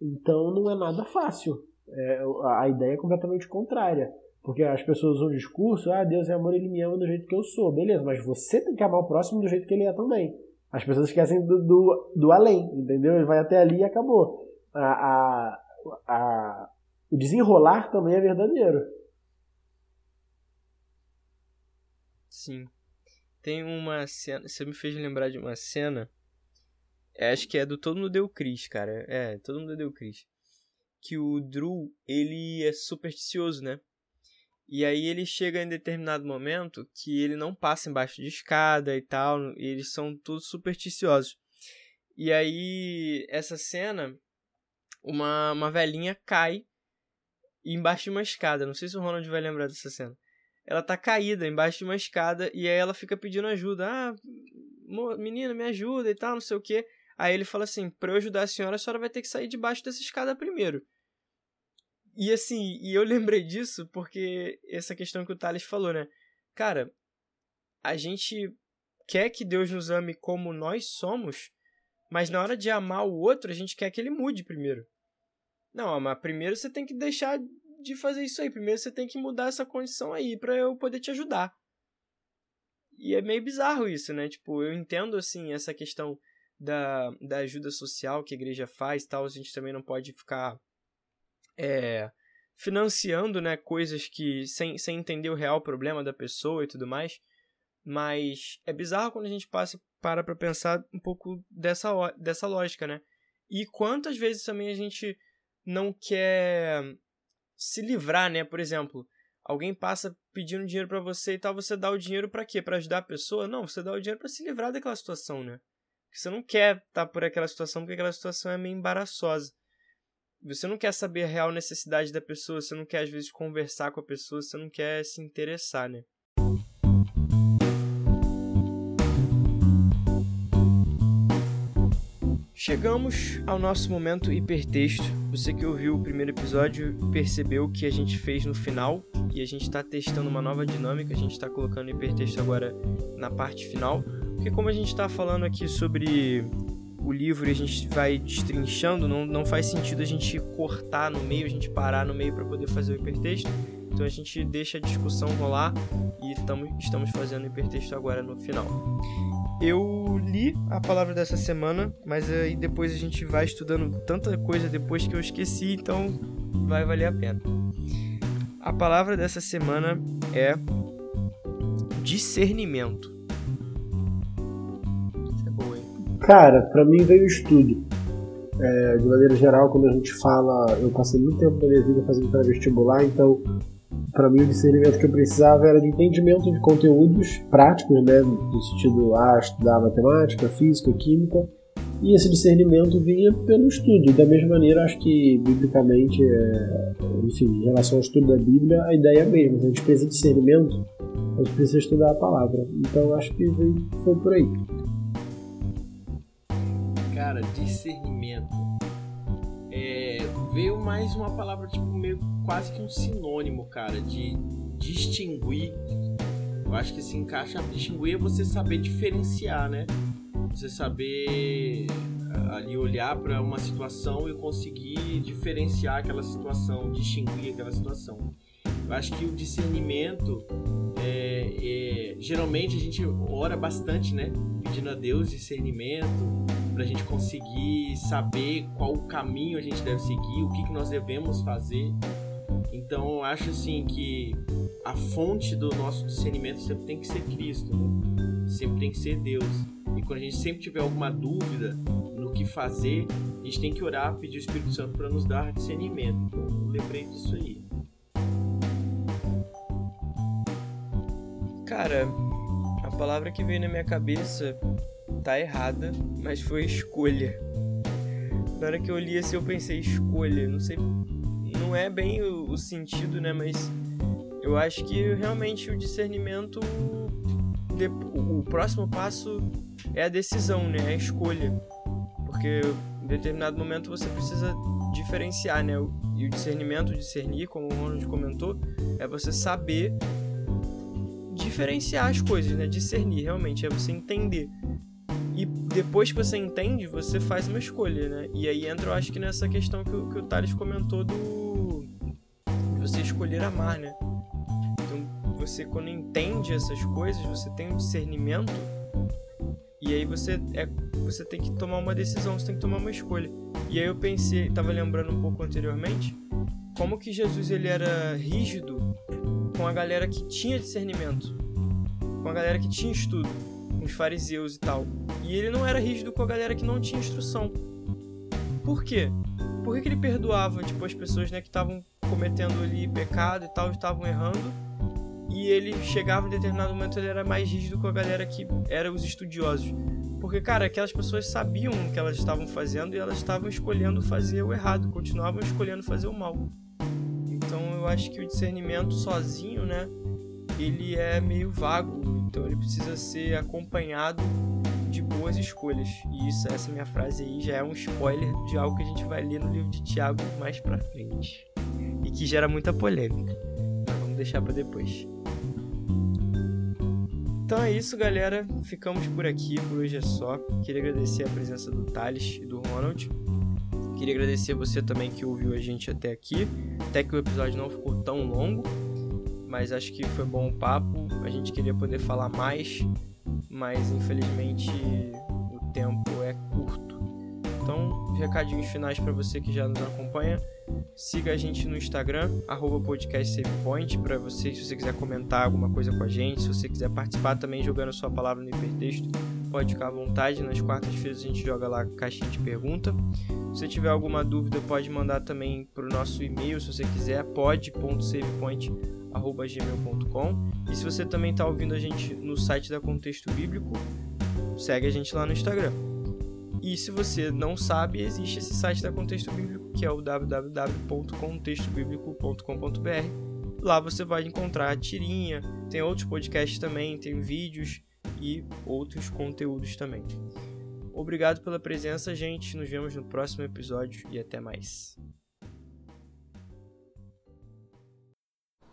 Então não é nada fácil. É, a ideia é completamente contrária. Porque as pessoas usam o discurso, ah, Deus é amor, ele me ama do jeito que eu sou. Beleza, mas você tem que amar o próximo do jeito que ele é também. As pessoas esquecem do, do, do além, entendeu? Ele vai até ali e acabou. A, a, a, o desenrolar também é verdadeiro. Sim. Tem uma cena. Você me fez lembrar de uma cena. É, acho que é do Todo Mundo Deu Cris, cara. É, Todo Mundo Deu Cris. Que o Drew, ele é supersticioso, né? E aí ele chega em determinado momento que ele não passa embaixo de escada e tal, e eles são todos supersticiosos. E aí essa cena, uma, uma velhinha cai embaixo de uma escada. Não sei se o Ronald vai lembrar dessa cena. Ela tá caída embaixo de uma escada e aí ela fica pedindo ajuda. Ah, menina, me ajuda e tal, não sei o que. Aí ele fala assim: pra eu ajudar a senhora, a senhora vai ter que sair debaixo dessa escada primeiro. E assim, e eu lembrei disso porque essa questão que o Thales falou, né? Cara, a gente quer que Deus nos ame como nós somos, mas na hora de amar o outro, a gente quer que ele mude primeiro. Não, mas primeiro você tem que deixar de fazer isso aí. Primeiro você tem que mudar essa condição aí para eu poder te ajudar. E é meio bizarro isso, né? Tipo, eu entendo assim essa questão da, da ajuda social que a igreja faz, tal, a gente também não pode ficar é, financiando né, coisas que sem, sem entender o real problema da pessoa e tudo mais. Mas é bizarro quando a gente passa para para pensar um pouco dessa, dessa lógica, né? E quantas vezes também a gente não quer se livrar, né? Por exemplo, alguém passa pedindo dinheiro para você e tal, você dá o dinheiro para quê? Para ajudar a pessoa? Não, você dá o dinheiro para se livrar daquela situação, né? Você não quer estar tá por aquela situação porque aquela situação é meio embaraçosa. Você não quer saber a real necessidade da pessoa, você não quer às vezes conversar com a pessoa, você não quer se interessar, né? Chegamos ao nosso momento hipertexto. Você que ouviu o primeiro episódio percebeu que a gente fez no final e a gente está testando uma nova dinâmica. A gente está colocando hipertexto agora na parte final, porque como a gente está falando aqui sobre o livro e a gente vai destrinchando, não, não faz sentido a gente cortar no meio, a gente parar no meio para poder fazer o hipertexto. Então a gente deixa a discussão rolar e tamo, estamos fazendo hipertexto agora no final. Eu li a palavra dessa semana, mas aí depois a gente vai estudando tanta coisa depois que eu esqueci, então vai valer a pena. A palavra dessa semana é discernimento. Cara, para mim veio o estudo. É, de maneira geral, quando a gente fala, eu passei muito tempo da minha vida fazendo pré-vestibular, então para mim o discernimento que eu precisava era de entendimento de conteúdos práticos, né, no sentido a estudar matemática, física, química, e esse discernimento vinha pelo estudo. Da mesma maneira, acho que biblicamente, é, enfim, em relação ao estudo da Bíblia, a ideia é a mesma. A gente precisa de discernimento, a gente precisa estudar a palavra. Então acho que foi por aí. Cara, discernimento. É, veio mais uma palavra, tipo, meio quase que um sinônimo, cara, de distinguir. Eu acho que se encaixa. Distinguir é você saber diferenciar, né? Você saber ali olhar para uma situação e conseguir diferenciar aquela situação, distinguir aquela situação. Eu acho que o discernimento é, é, geralmente a gente ora bastante, né? Pedindo a Deus discernimento, para a gente conseguir saber qual o caminho a gente deve seguir, o que, que nós devemos fazer. Então eu acho assim que a fonte do nosso discernimento sempre tem que ser Cristo, né? sempre tem que ser Deus. E quando a gente sempre tiver alguma dúvida no que fazer, a gente tem que orar, pedir o Espírito Santo para nos dar discernimento. Então lembrei disso aí. Cara, a palavra que veio na minha cabeça tá errada, mas foi escolha. Na hora que eu li assim, eu pensei, escolha. Não sei, não é bem o, o sentido, né? Mas eu acho que realmente o discernimento. O, o próximo passo é a decisão, né? É a escolha. Porque em determinado momento você precisa diferenciar, né? E o discernimento, discernir, como o Ronald comentou, é você saber diferenciar as coisas, né? Discernir, realmente, é você entender. E depois que você entende, você faz uma escolha, né? E aí entra, eu acho que nessa questão que, o, que o Thales comentou do. de você escolher amar, né? Então, você, quando entende essas coisas, você tem um discernimento. E aí você, é, você tem que tomar uma decisão, você tem que tomar uma escolha. E aí eu pensei, tava lembrando um pouco anteriormente, como que Jesus ele era rígido com a galera que tinha discernimento, com a galera que tinha estudo, os fariseus e tal. E ele não era rígido com a galera que não tinha instrução. Por quê? Por que, ele perdoava tipo, as pessoas né, que estavam cometendo ali pecado e tal, estavam errando? E ele chegava em determinado momento, ele era mais rígido com a galera que eram os estudiosos. Porque, cara, aquelas pessoas sabiam o que elas estavam fazendo e elas estavam escolhendo fazer o errado, continuavam escolhendo fazer o mal. Então eu acho que o discernimento sozinho, né, ele é meio vago, então ele precisa ser acompanhado de boas escolhas. E isso, essa minha frase aí já é um spoiler de algo que a gente vai ler no livro de Tiago mais pra frente. E que gera muita polêmica. Mas vamos deixar para depois. Então é isso, galera. Ficamos por aqui. Por hoje é só. Queria agradecer a presença do Thales e do Ronald. Queria agradecer você também que ouviu a gente até aqui. Até que o episódio não ficou tão longo. Mas acho que foi bom o papo. A gente queria poder falar mais mas infelizmente o tempo é curto. Então, recadinhos finais para você que já nos acompanha. Siga a gente no Instagram, podcastsavepoint, para você, se você quiser comentar alguma coisa com a gente, se você quiser participar também jogando sua palavra no hipertexto, pode ficar à vontade. Nas quartas-feiras a gente joga lá caixinha de pergunta. Se você tiver alguma dúvida, pode mandar também para o nosso e-mail, se você quiser, pod.savepoint.com gmail.com. E se você também está ouvindo a gente no site da Contexto Bíblico, segue a gente lá no Instagram. E se você não sabe, existe esse site da Contexto Bíblico, que é o www.contextobiblico.com.br. Lá você vai encontrar a tirinha, tem outros podcasts também, tem vídeos e outros conteúdos também. Obrigado pela presença, gente. Nos vemos no próximo episódio e até mais.